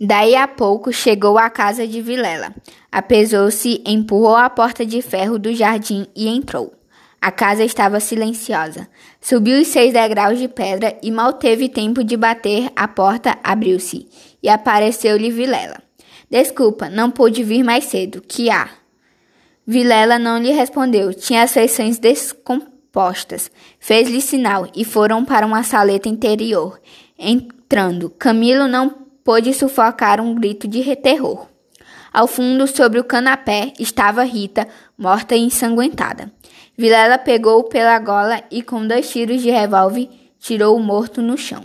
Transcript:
Daí a pouco chegou à casa de Vilela. Apesou-se, empurrou a porta de ferro do jardim e entrou. A casa estava silenciosa. Subiu os seis degraus de pedra e mal teve tempo de bater, a porta abriu-se e apareceu-lhe Vilela. Desculpa, não pude vir mais cedo. Que há? Vilela não lhe respondeu. Tinha as feições descompostas. Fez-lhe sinal e foram para uma saleta interior. Entrando, Camilo não pôde sufocar um grito de terror. Ao fundo, sobre o canapé, estava Rita, morta e ensanguentada. Vilela pegou-o pela gola e, com dois tiros de revólver, tirou o morto no chão.